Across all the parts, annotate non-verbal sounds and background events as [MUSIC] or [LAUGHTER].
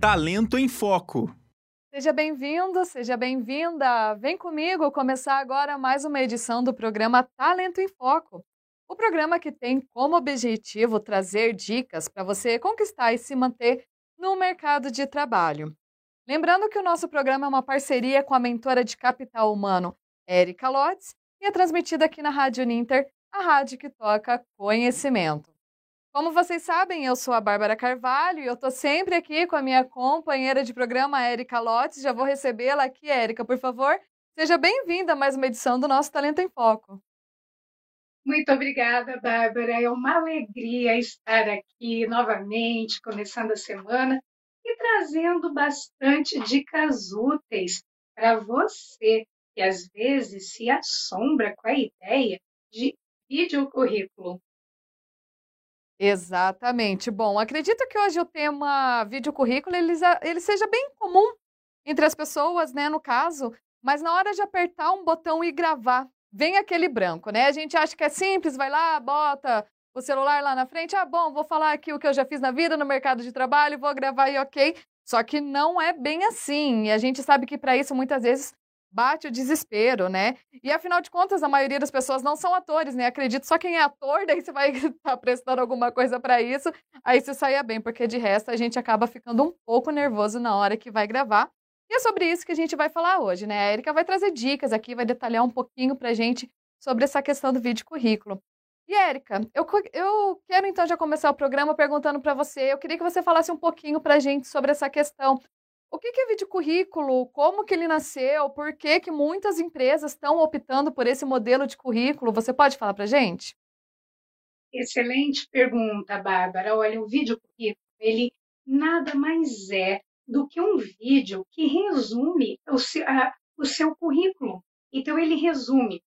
Talento em Foco. Seja bem-vindo, seja bem-vinda. Vem comigo começar agora mais uma edição do programa Talento em Foco. O programa que tem como objetivo trazer dicas para você conquistar e se manter no mercado de trabalho. Lembrando que o nosso programa é uma parceria com a mentora de capital humano, Érica Lotz, e é transmitida aqui na Rádio Ninter, a rádio que toca conhecimento. Como vocês sabem, eu sou a Bárbara Carvalho e eu estou sempre aqui com a minha companheira de programa, Érica Lotes. Já vou recebê-la aqui, Érica, por favor. Seja bem-vinda a mais uma edição do nosso Talento em Foco. Muito obrigada, Bárbara. É uma alegria estar aqui novamente, começando a semana e trazendo bastante dicas úteis para você que às vezes se assombra com a ideia de vídeo currículo. Exatamente. Bom, acredito que hoje o tema vídeo currículo ele, ele seja bem comum entre as pessoas, né, no caso, mas na hora de apertar um botão e gravar, vem aquele branco, né? A gente acha que é simples, vai lá, bota o celular lá na frente, ah, bom, vou falar aqui o que eu já fiz na vida, no mercado de trabalho, vou gravar e ok. Só que não é bem assim. E a gente sabe que para isso muitas vezes bate o desespero, né? E afinal de contas, a maioria das pessoas não são atores, né? Acredito só quem é ator, [LAUGHS] daí você vai estar tá prestando alguma coisa para isso, aí você saia bem, porque de resto a gente acaba ficando um pouco nervoso na hora que vai gravar. E é sobre isso que a gente vai falar hoje, né? A Erika vai trazer dicas aqui, vai detalhar um pouquinho pra gente sobre essa questão do vídeo currículo. E Érica, eu, eu quero então já começar o programa perguntando para você, eu queria que você falasse um pouquinho para a gente sobre essa questão o que, é vídeo currículo? Como que ele nasceu? Por que, que muitas empresas estão optando por esse modelo de currículo? Você pode falar para gente? Excelente pergunta, Bárbara. Olha, o vídeo currículo, ele nada mais é do que um vídeo que resume o seu, a, o seu currículo. Então, ele resume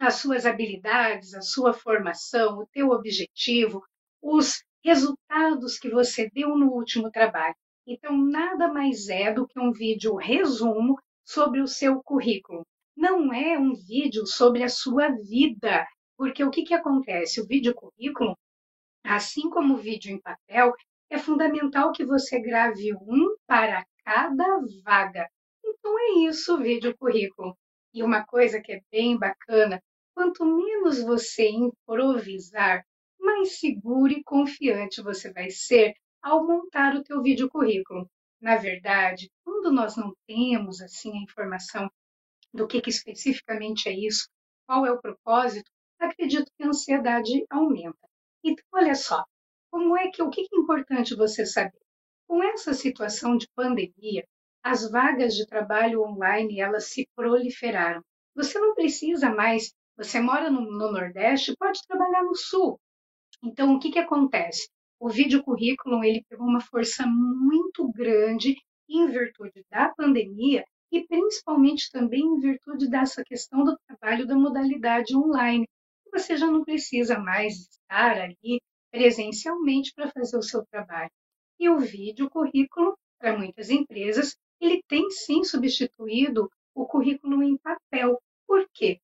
as suas habilidades, a sua formação, o teu objetivo, os resultados que você deu no último trabalho. Então, nada mais é do que um vídeo resumo sobre o seu currículo. Não é um vídeo sobre a sua vida, porque o que, que acontece? O vídeo currículo, assim como o vídeo em papel, é fundamental que você grave um para cada vaga. Então é isso o vídeo currículo. E uma coisa que é bem bacana, quanto menos você improvisar, mais seguro e confiante você vai ser ao montar o teu vídeo currículo. Na verdade, quando nós não temos assim a informação do que, que especificamente é isso, qual é o propósito, acredito que a ansiedade aumenta. Então, olha só, como é que o que é importante você saber? Com essa situação de pandemia, as vagas de trabalho online elas se proliferaram. Você não precisa mais, você mora no, no Nordeste, pode trabalhar no Sul. Então, o que, que acontece? O vídeo currículo ele pegou uma força muito grande em virtude da pandemia e principalmente também em virtude dessa questão do trabalho da modalidade online. Você já não precisa mais estar ali presencialmente para fazer o seu trabalho. E o vídeo currículo, para muitas empresas, ele tem sim substituído o currículo em papel. Por quê?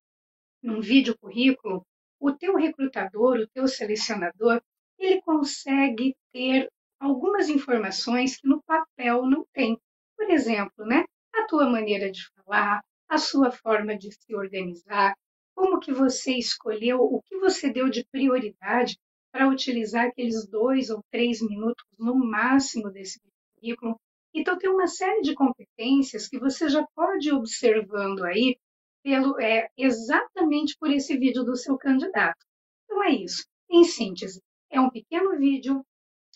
Num vídeo currículo, o teu recrutador, o teu selecionador, ele consegue ter algumas informações que no papel não tem. Por exemplo, né, a tua maneira de falar, a sua forma de se organizar, como que você escolheu, o que você deu de prioridade para utilizar aqueles dois ou três minutos no máximo desse currículo. Então, tem uma série de competências que você já pode ir observando aí pelo, é, exatamente por esse vídeo do seu candidato. Então, é isso. Em síntese, é um pequeno vídeo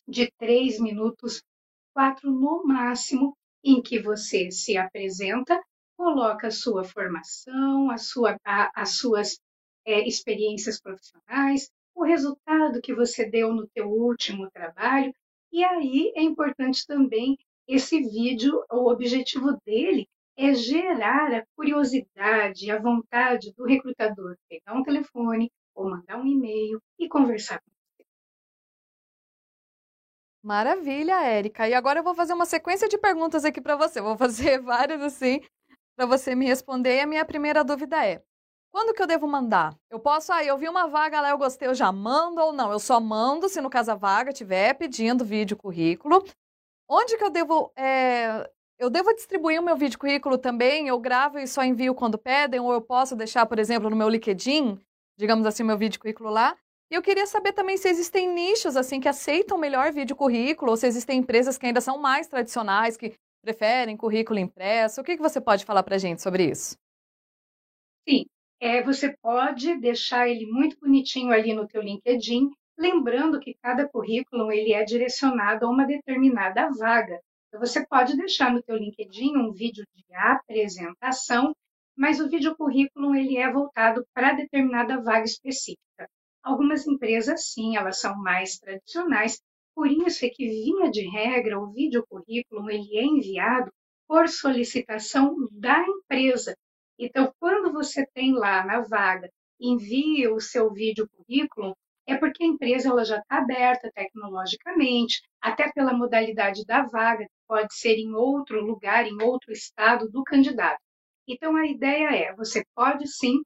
de três minutos, quatro no máximo, em que você se apresenta, coloca a sua formação, a sua, a, as suas é, experiências profissionais, o resultado que você deu no teu último trabalho. E aí é importante também esse vídeo, o objetivo dele é gerar a curiosidade, a vontade do recrutador pegar um telefone ou mandar um e-mail e conversar com Maravilha, Érica. E agora eu vou fazer uma sequência de perguntas aqui para você. Vou [LAUGHS] fazer várias assim para você me responder. E a minha primeira dúvida é: quando que eu devo mandar? Eu posso, ah, eu vi uma vaga lá, eu gostei, eu já mando ou não? Eu só mando se no caso a vaga tiver pedindo vídeo currículo. onde que eu devo é, eu devo distribuir o meu vídeo currículo também? Eu gravo e só envio quando pedem? Ou eu posso deixar, por exemplo, no meu LinkedIn, digamos assim, meu vídeo currículo lá? E eu queria saber também se existem nichos assim que aceitam melhor vídeo currículo, ou se existem empresas que ainda são mais tradicionais, que preferem currículo impresso. O que, que você pode falar para a gente sobre isso? Sim, é, você pode deixar ele muito bonitinho ali no teu LinkedIn, lembrando que cada currículo ele é direcionado a uma determinada vaga. Então, você pode deixar no teu LinkedIn um vídeo de apresentação, mas o vídeo currículo ele é voltado para determinada vaga específica. Algumas empresas, sim, elas são mais tradicionais, por isso é que, via de regra, o vídeo currículo ele é enviado por solicitação da empresa. Então, quando você tem lá na vaga, envia o seu vídeo currículo, é porque a empresa ela já está aberta tecnologicamente, até pela modalidade da vaga, que pode ser em outro lugar, em outro estado do candidato. Então, a ideia é: você pode sim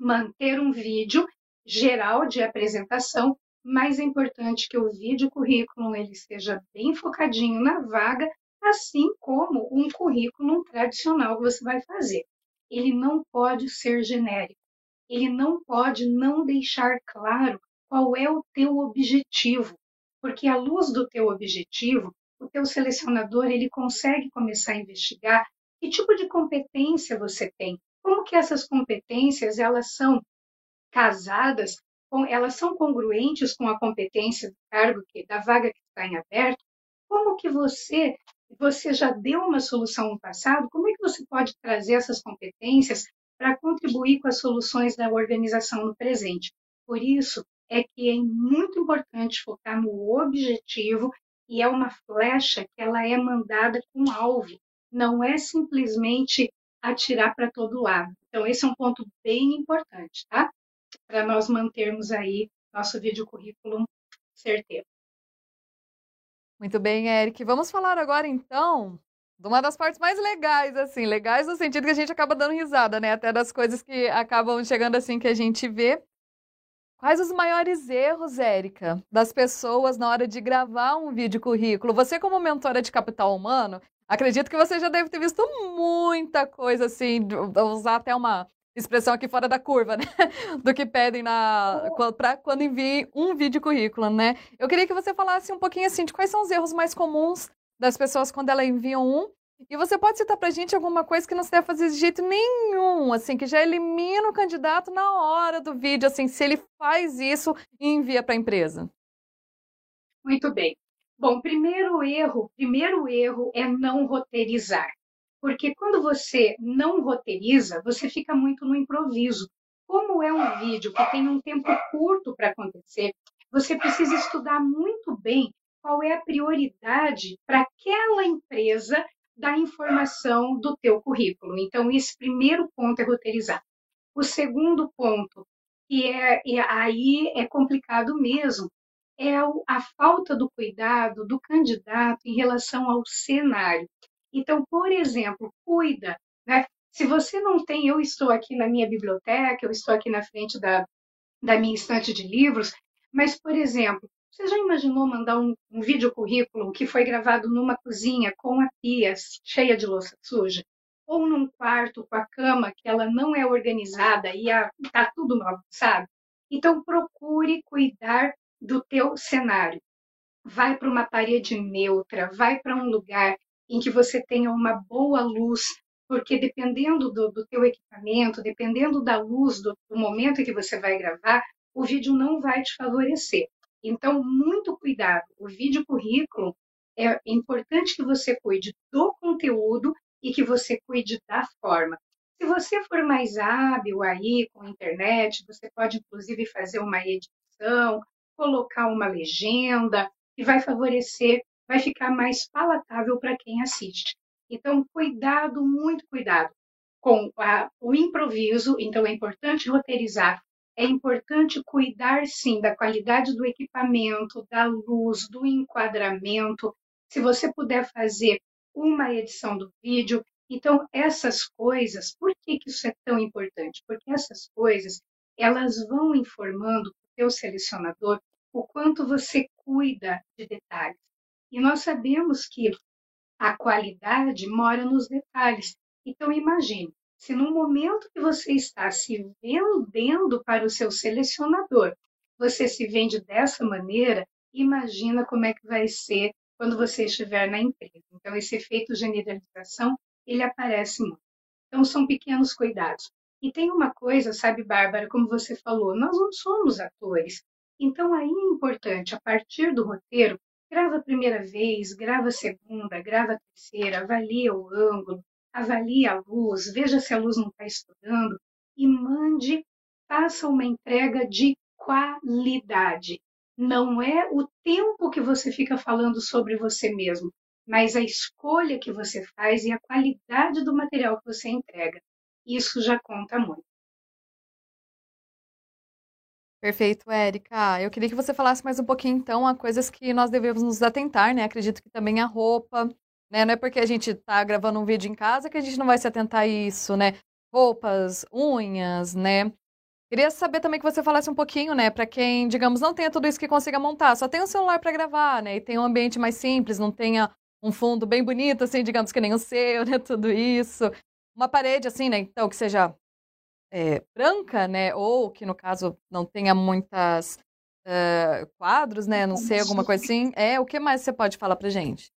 manter um vídeo geral de apresentação, mas é importante que o vídeo currículo ele seja bem focadinho na vaga, assim como um currículo tradicional que você vai fazer. Ele não pode ser genérico. Ele não pode não deixar claro qual é o teu objetivo, porque à luz do teu objetivo, o teu selecionador ele consegue começar a investigar que tipo de competência você tem, como que essas competências elas são casadas, com, elas são congruentes com a competência do cargo que da vaga que está em aberto, como que você você já deu uma solução no passado, como é que você pode trazer essas competências para contribuir com as soluções da organização no presente? Por isso, é que é muito importante focar no objetivo e é uma flecha que ela é mandada com alvo, não é simplesmente atirar para todo lado. Então esse é um ponto bem importante, tá? Para nós mantermos aí nosso vídeo currículo certeiro. Muito bem, Eric. Vamos falar agora então de uma das partes mais legais, assim, legais no sentido que a gente acaba dando risada, né? Até das coisas que acabam chegando assim que a gente vê, Quais os maiores erros, Érica, das pessoas na hora de gravar um vídeo currículo? Você, como mentora de capital humano, acredito que você já deve ter visto muita coisa assim, usar até uma expressão aqui fora da curva, né? [LAUGHS] Do que pedem na para quando enviem um vídeo currículo, né? Eu queria que você falasse um pouquinho assim de quais são os erros mais comuns das pessoas quando elas enviam um e você pode citar para a gente alguma coisa que não se deve fazer de jeito nenhum, assim, que já elimina o candidato na hora do vídeo, assim, se ele faz isso e envia para a empresa? Muito bem. Bom, primeiro erro, primeiro erro é não roteirizar. Porque quando você não roteiriza, você fica muito no improviso. Como é um vídeo que tem um tempo curto para acontecer, você precisa estudar muito bem qual é a prioridade para aquela empresa da informação do teu currículo. Então, esse primeiro ponto é roteirizar. O segundo ponto, que é, é aí é complicado mesmo, é a falta do cuidado do candidato em relação ao cenário. Então, por exemplo, cuida, né? Se você não tem, eu estou aqui na minha biblioteca, eu estou aqui na frente da, da minha estante de livros, mas, por exemplo, você já imaginou mandar um, um vídeo currículo que foi gravado numa cozinha com a pia cheia de louça suja? Ou num quarto com a cama que ela não é organizada e está tudo sabe? Então procure cuidar do teu cenário. Vai para uma parede neutra, vai para um lugar em que você tenha uma boa luz, porque dependendo do, do teu equipamento, dependendo da luz do, do momento em que você vai gravar, o vídeo não vai te favorecer. Então, muito cuidado. O vídeo currículo é importante que você cuide do conteúdo e que você cuide da forma. Se você for mais hábil aí com a internet, você pode inclusive fazer uma edição, colocar uma legenda, que vai favorecer, vai ficar mais palatável para quem assiste. Então, cuidado, muito cuidado com a, o improviso. Então, é importante roteirizar é importante cuidar sim da qualidade do equipamento, da luz, do enquadramento. Se você puder fazer uma edição do vídeo, então essas coisas, por que, que isso é tão importante? Porque essas coisas, elas vão informando o teu selecionador o quanto você cuida de detalhes. E nós sabemos que a qualidade mora nos detalhes. Então, imagine, se no momento que você está se vendendo para o seu selecionador, você se vende dessa maneira, imagina como é que vai ser quando você estiver na empresa. Então, esse efeito generalização, ele aparece muito. Então, são pequenos cuidados. E tem uma coisa, sabe, Bárbara, como você falou, nós não somos atores. Então, aí é importante, a partir do roteiro, grava a primeira vez, grava a segunda, grava a terceira, avalia o ângulo, avalie a luz, veja se a luz não está estourando e mande, faça uma entrega de qualidade. Não é o tempo que você fica falando sobre você mesmo, mas a escolha que você faz e a qualidade do material que você entrega. Isso já conta muito. Perfeito, Érica. Eu queria que você falasse mais um pouquinho, então, a coisas que nós devemos nos atentar, né? Acredito que também a roupa, né? Não é porque a gente está gravando um vídeo em casa que a gente não vai se atentar a isso, né? Roupas, unhas, né? Queria saber também que você falasse um pouquinho, né, para quem, digamos, não tenha tudo isso que consiga montar, só tem um celular para gravar, né, e tem um ambiente mais simples, não tenha um fundo bem bonito, assim, digamos que nem o seu, [LAUGHS] né, tudo isso. Uma parede, assim, né, então, que seja é, branca, né, ou que, no caso, não tenha muitas uh, quadros, né, não sei, alguma coisa assim. É, o que mais você pode falar pra gente?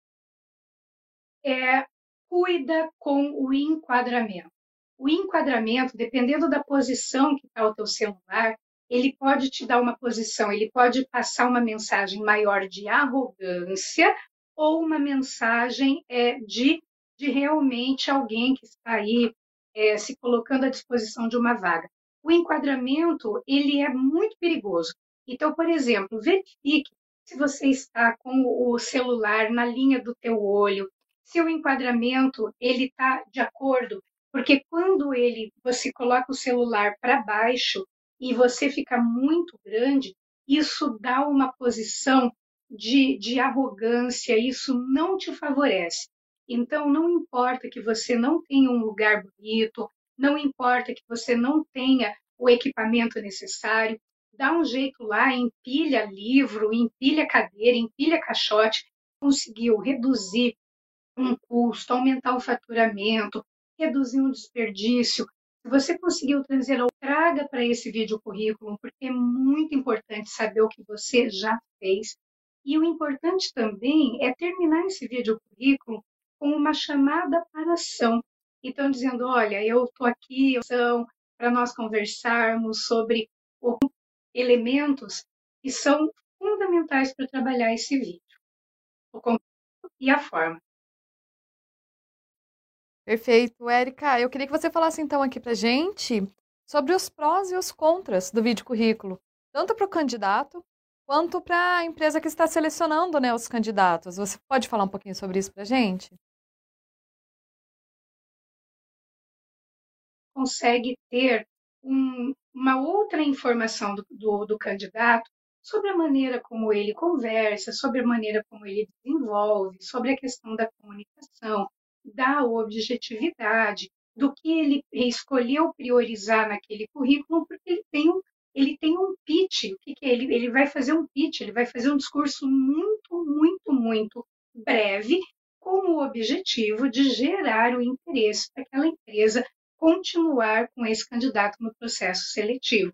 É, cuida com o enquadramento. O enquadramento, dependendo da posição que está o teu celular, ele pode te dar uma posição, ele pode passar uma mensagem maior de arrogância ou uma mensagem é, de, de realmente alguém que está aí é, se colocando à disposição de uma vaga. O enquadramento ele é muito perigoso. Então, por exemplo, verifique se você está com o celular na linha do teu olho, se o enquadramento ele está de acordo, porque quando ele você coloca o celular para baixo e você fica muito grande, isso dá uma posição de, de arrogância, isso não te favorece. Então, não importa que você não tenha um lugar bonito, não importa que você não tenha o equipamento necessário, dá um jeito lá, empilha livro, empilha cadeira, empilha caixote, conseguiu reduzir um custo, aumentar o faturamento, reduzir um desperdício. Se você conseguiu trazer, traga para esse vídeo currículo, porque é muito importante saber o que você já fez. E o importante também é terminar esse vídeo currículo com uma chamada para ação. Então, dizendo: olha, eu estou aqui são para nós conversarmos sobre elementos que são fundamentais para trabalhar esse vídeo, o conteúdo e a forma. Perfeito. Érica, eu queria que você falasse então aqui para gente sobre os prós e os contras do vídeo currículo, tanto para o candidato quanto para a empresa que está selecionando né, os candidatos. Você pode falar um pouquinho sobre isso para gente? Consegue ter um, uma outra informação do, do, do candidato sobre a maneira como ele conversa, sobre a maneira como ele desenvolve, sobre a questão da comunicação, da objetividade, do que ele escolheu priorizar naquele currículo, porque ele tem um, ele tem um pitch. O que, que é? Ele, ele vai fazer um pitch, ele vai fazer um discurso muito, muito, muito breve, com o objetivo de gerar o interesse para aquela empresa continuar com esse candidato no processo seletivo.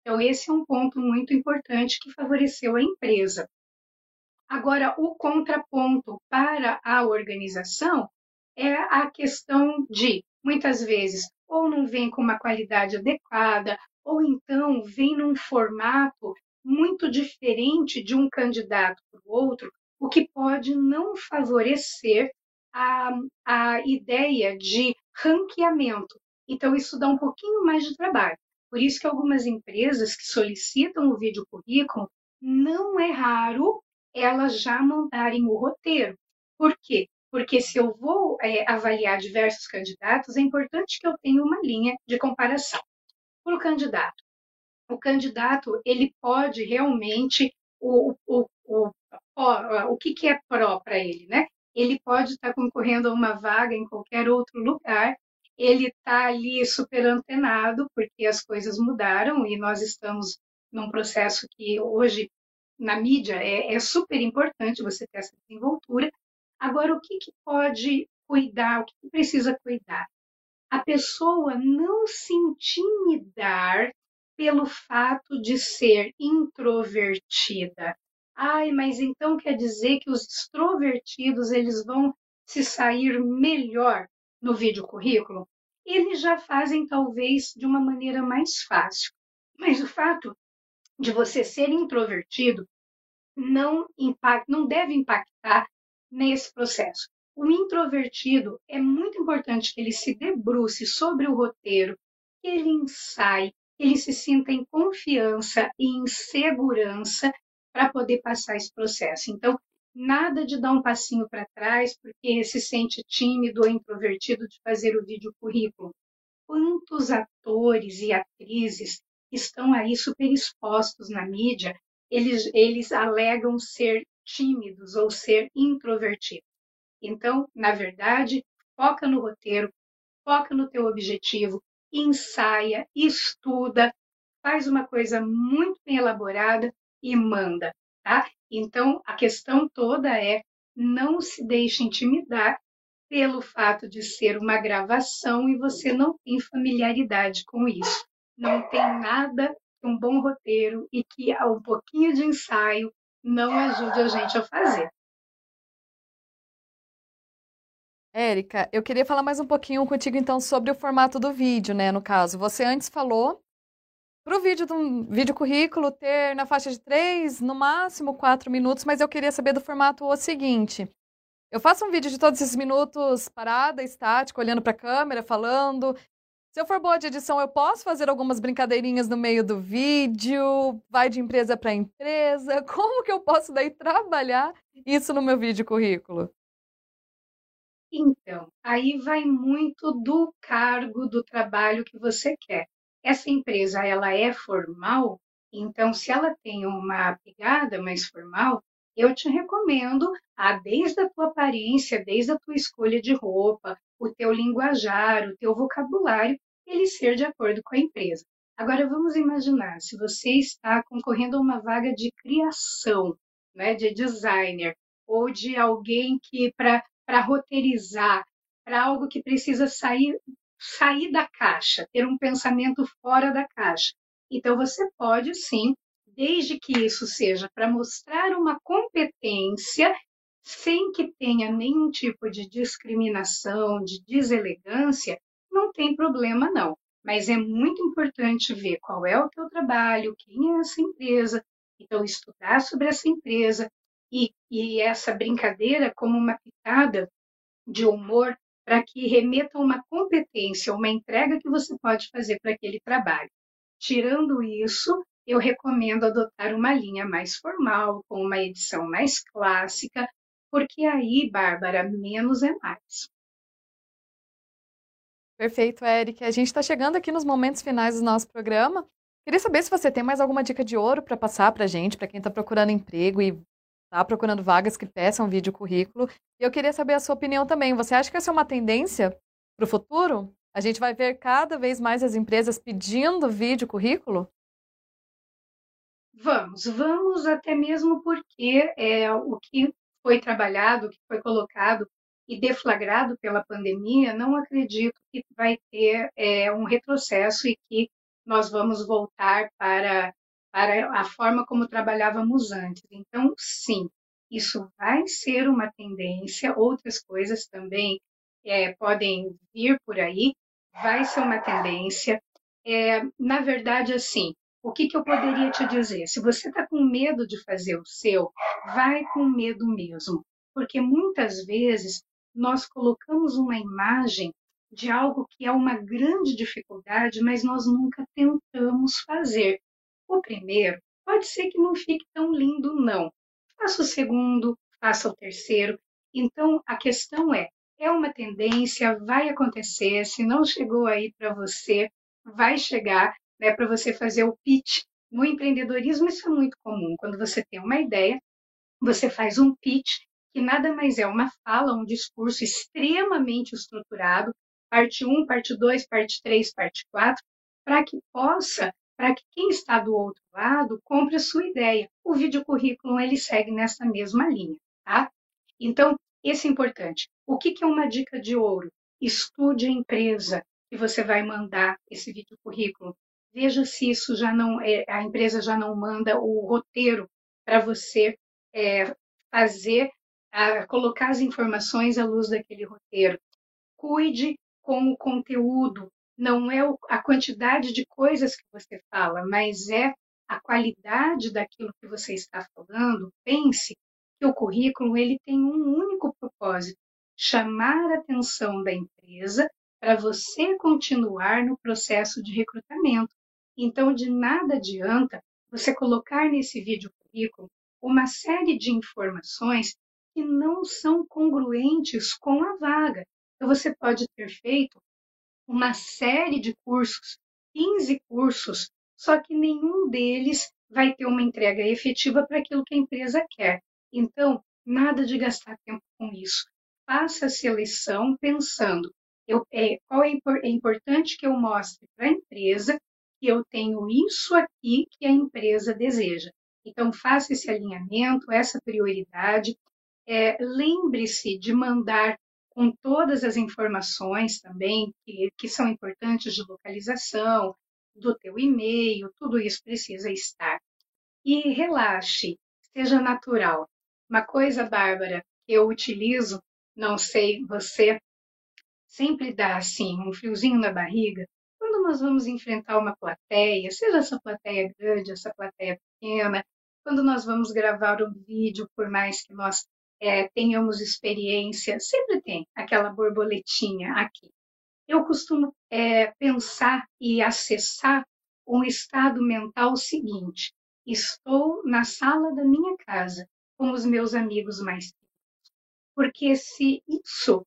Então, esse é um ponto muito importante que favoreceu a empresa. Agora, o contraponto para a organização é a questão de, muitas vezes, ou não vem com uma qualidade adequada, ou então vem num formato muito diferente de um candidato para o outro, o que pode não favorecer a, a ideia de ranqueamento. Então, isso dá um pouquinho mais de trabalho. Por isso que algumas empresas que solicitam o vídeo currículo, não é raro elas já mandarem o roteiro. Por quê? porque se eu vou é, avaliar diversos candidatos, é importante que eu tenha uma linha de comparação. Para o candidato, o candidato ele pode realmente o, o, o, o, o que, que é pró para ele, né? Ele pode estar concorrendo a uma vaga em qualquer outro lugar, ele está ali super antenado, porque as coisas mudaram e nós estamos num processo que hoje na mídia é, é, super importante você ter essa desenvoltura. Agora, o que, que pode cuidar, o que, que precisa cuidar? A pessoa não se intimidar pelo fato de ser introvertida. Ai, mas então quer dizer que os extrovertidos eles vão se sair melhor no vídeo currículo? Eles já fazem talvez de uma maneira mais fácil. Mas o fato de você ser introvertido não impacta, não deve impactar nesse processo. O introvertido é muito importante que ele se debruce sobre o roteiro, que ele ensaie, ele se sinta em confiança e em segurança para poder passar esse processo. Então, nada de dar um passinho para trás porque se sente tímido ou introvertido de fazer o vídeo currículo. Quantos atores e atrizes estão aí super expostos na mídia, eles, eles alegam ser tímidos ou ser introvertidos. Então, na verdade, foca no roteiro, foca no teu objetivo, ensaia, estuda, faz uma coisa muito bem elaborada e manda, tá? Então, a questão toda é não se deixe intimidar pelo fato de ser uma gravação e você não tem familiaridade com isso. Não tem nada que um bom roteiro e que um pouquinho de ensaio não ajude a gente a fazer. Érica, eu queria falar mais um pouquinho contigo então sobre o formato do vídeo, né? No caso, você antes falou para o vídeo do vídeo currículo ter na faixa de três, no máximo quatro minutos, mas eu queria saber do formato o seguinte. Eu faço um vídeo de todos esses minutos parada, estática, olhando para a câmera, falando. Se eu for boa de edição, eu posso fazer algumas brincadeirinhas no meio do vídeo, vai de empresa para empresa. [LAUGHS] Como que eu posso daí trabalhar isso no meu vídeo currículo? Então, aí vai muito do cargo do trabalho que você quer. Essa empresa, ela é formal, então se ela tem uma pegada mais formal, eu te recomendo, a, desde a tua aparência, desde a tua escolha de roupa, o teu linguajar, o teu vocabulário, ele ser de acordo com a empresa. Agora vamos imaginar, se você está concorrendo a uma vaga de criação, né, de designer, ou de alguém que para para roteirizar, para algo que precisa sair, sair da caixa, ter um pensamento fora da caixa. Então, você pode sim, desde que isso seja para mostrar uma competência, sem que tenha nenhum tipo de discriminação, de deselegância, não tem problema não. Mas é muito importante ver qual é o teu trabalho, quem é essa empresa, então estudar sobre essa empresa, e, e essa brincadeira como uma pitada de humor para que remeta uma competência, uma entrega que você pode fazer para aquele trabalho. Tirando isso, eu recomendo adotar uma linha mais formal, com uma edição mais clássica, porque aí, Bárbara, menos é mais. Perfeito, Eric. A gente está chegando aqui nos momentos finais do nosso programa. Queria saber se você tem mais alguma dica de ouro para passar para a gente, para quem está procurando emprego e tá procurando vagas que peçam vídeo currículo. E eu queria saber a sua opinião também. Você acha que essa é uma tendência para o futuro? A gente vai ver cada vez mais as empresas pedindo vídeo currículo? Vamos, vamos até mesmo porque é, o que foi trabalhado, o que foi colocado e deflagrado pela pandemia, não acredito que vai ter é, um retrocesso e que nós vamos voltar para para a forma como trabalhávamos antes. Então, sim, isso vai ser uma tendência, outras coisas também é, podem vir por aí, vai ser uma tendência. É, na verdade, assim, o que, que eu poderia te dizer? Se você está com medo de fazer o seu, vai com medo mesmo, porque muitas vezes nós colocamos uma imagem de algo que é uma grande dificuldade, mas nós nunca tentamos fazer. O primeiro pode ser que não fique tão lindo, não. Faça o segundo, faça o terceiro. Então, a questão é: é uma tendência, vai acontecer. Se não chegou aí para você, vai chegar né, para você fazer o pitch. No empreendedorismo, isso é muito comum. Quando você tem uma ideia, você faz um pitch, que nada mais é uma fala, um discurso extremamente estruturado, parte 1, parte 2, parte 3, parte 4, para que possa para que quem está do outro lado compre a sua ideia. O vídeo currículo ele segue nessa mesma linha, tá? Então, esse é importante. O que, que é uma dica de ouro? Estude a empresa que você vai mandar esse vídeo currículo. Veja se isso já não é, a empresa já não manda o roteiro para você é, fazer, a, colocar as informações à luz daquele roteiro. Cuide com o conteúdo, não é a quantidade de coisas que você fala, mas é a qualidade daquilo que você está falando. Pense que o currículo ele tem um único propósito: chamar a atenção da empresa para você continuar no processo de recrutamento. Então, de nada adianta você colocar nesse vídeo currículo uma série de informações que não são congruentes com a vaga. Então, você pode ter feito uma série de cursos, 15 cursos, só que nenhum deles vai ter uma entrega efetiva para aquilo que a empresa quer. Então, nada de gastar tempo com isso. Faça a seleção pensando, eu, é, qual é, é importante que eu mostre para a empresa que eu tenho isso aqui que a empresa deseja. Então, faça esse alinhamento, essa prioridade. É, Lembre-se de mandar com todas as informações também que, que são importantes de localização, do teu e-mail, tudo isso precisa estar. E relaxe, seja natural. Uma coisa, Bárbara, que eu utilizo, não sei você, sempre dá assim um friozinho na barriga quando nós vamos enfrentar uma plateia, seja essa plateia grande, essa plateia pequena, quando nós vamos gravar um vídeo, por mais que nós é, tenhamos experiência, sempre tem aquela borboletinha aqui. Eu costumo é, pensar e acessar um estado mental seguinte: estou na sala da minha casa com os meus amigos mais. Porque se isso,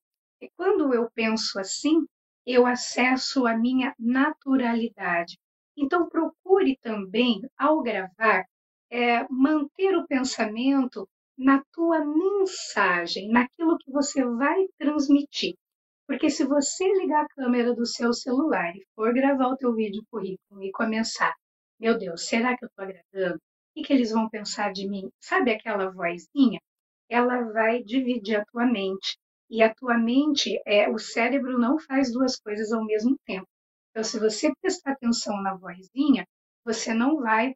quando eu penso assim, eu acesso a minha naturalidade. Então, procure também, ao gravar, é, manter o pensamento na tua mensagem, naquilo que você vai transmitir. Porque se você ligar a câmera do seu celular e for gravar o teu vídeo currículo e começar, meu Deus, será que eu estou agradando? O que eles vão pensar de mim? Sabe aquela vozinha? Ela vai dividir a tua mente. E a tua mente, é, o cérebro não faz duas coisas ao mesmo tempo. Então, se você prestar atenção na vozinha, você não vai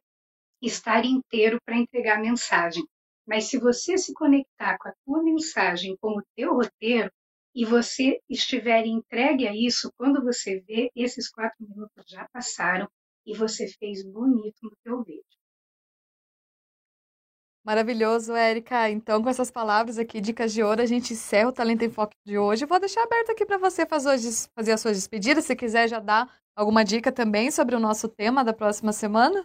estar inteiro para entregar a mensagem. Mas se você se conectar com a tua mensagem, com o teu roteiro, e você estiver entregue a isso, quando você vê, esses quatro minutos já passaram e você fez bonito no teu vídeo. Maravilhoso, Érica. Então, com essas palavras aqui, dicas de ouro, a gente encerra o Talento em Foco de hoje. Vou deixar aberto aqui para você fazer, as suas despedidas. Se quiser já dar alguma dica também sobre o nosso tema da próxima semana.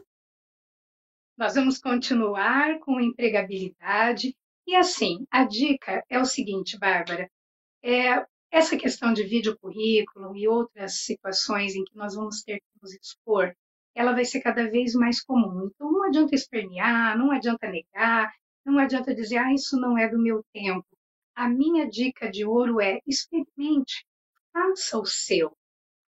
Nós vamos continuar com empregabilidade. E assim, a dica é o seguinte, Bárbara: é, essa questão de vídeo currículo e outras situações em que nós vamos ter que nos expor, ela vai ser cada vez mais comum. Então, não adianta espernear, não adianta negar, não adianta dizer, ah, isso não é do meu tempo. A minha dica de ouro é experimente, faça o seu,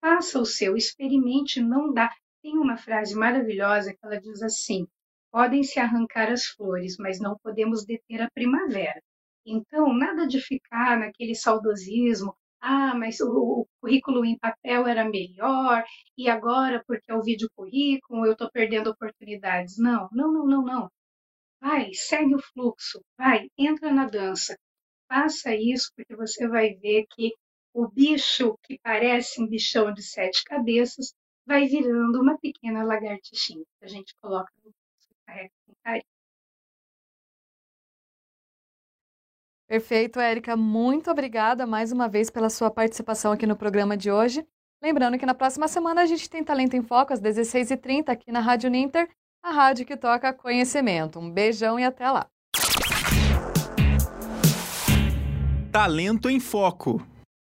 faça o seu, experimente, não dá. Tem uma frase maravilhosa que ela diz assim: Podem se arrancar as flores, mas não podemos deter a primavera. Então, nada de ficar naquele saudosismo, ah, mas o, currículo em papel era melhor, e agora, porque é o vídeo currículo, eu estou perdendo oportunidades. Não, não, não, não, não. Vai, segue o fluxo, vai, entra na dança. Faça isso, porque você vai ver que o bicho que parece um bichão de sete cabeças vai virando uma pequena lagartixinha a gente coloca no Perfeito, Érica. Muito obrigada mais uma vez pela sua participação aqui no programa de hoje. Lembrando que na próxima semana a gente tem Talento em Foco às 16h30 aqui na Rádio Ninter, a rádio que toca conhecimento. Um beijão e até lá. Talento em Foco.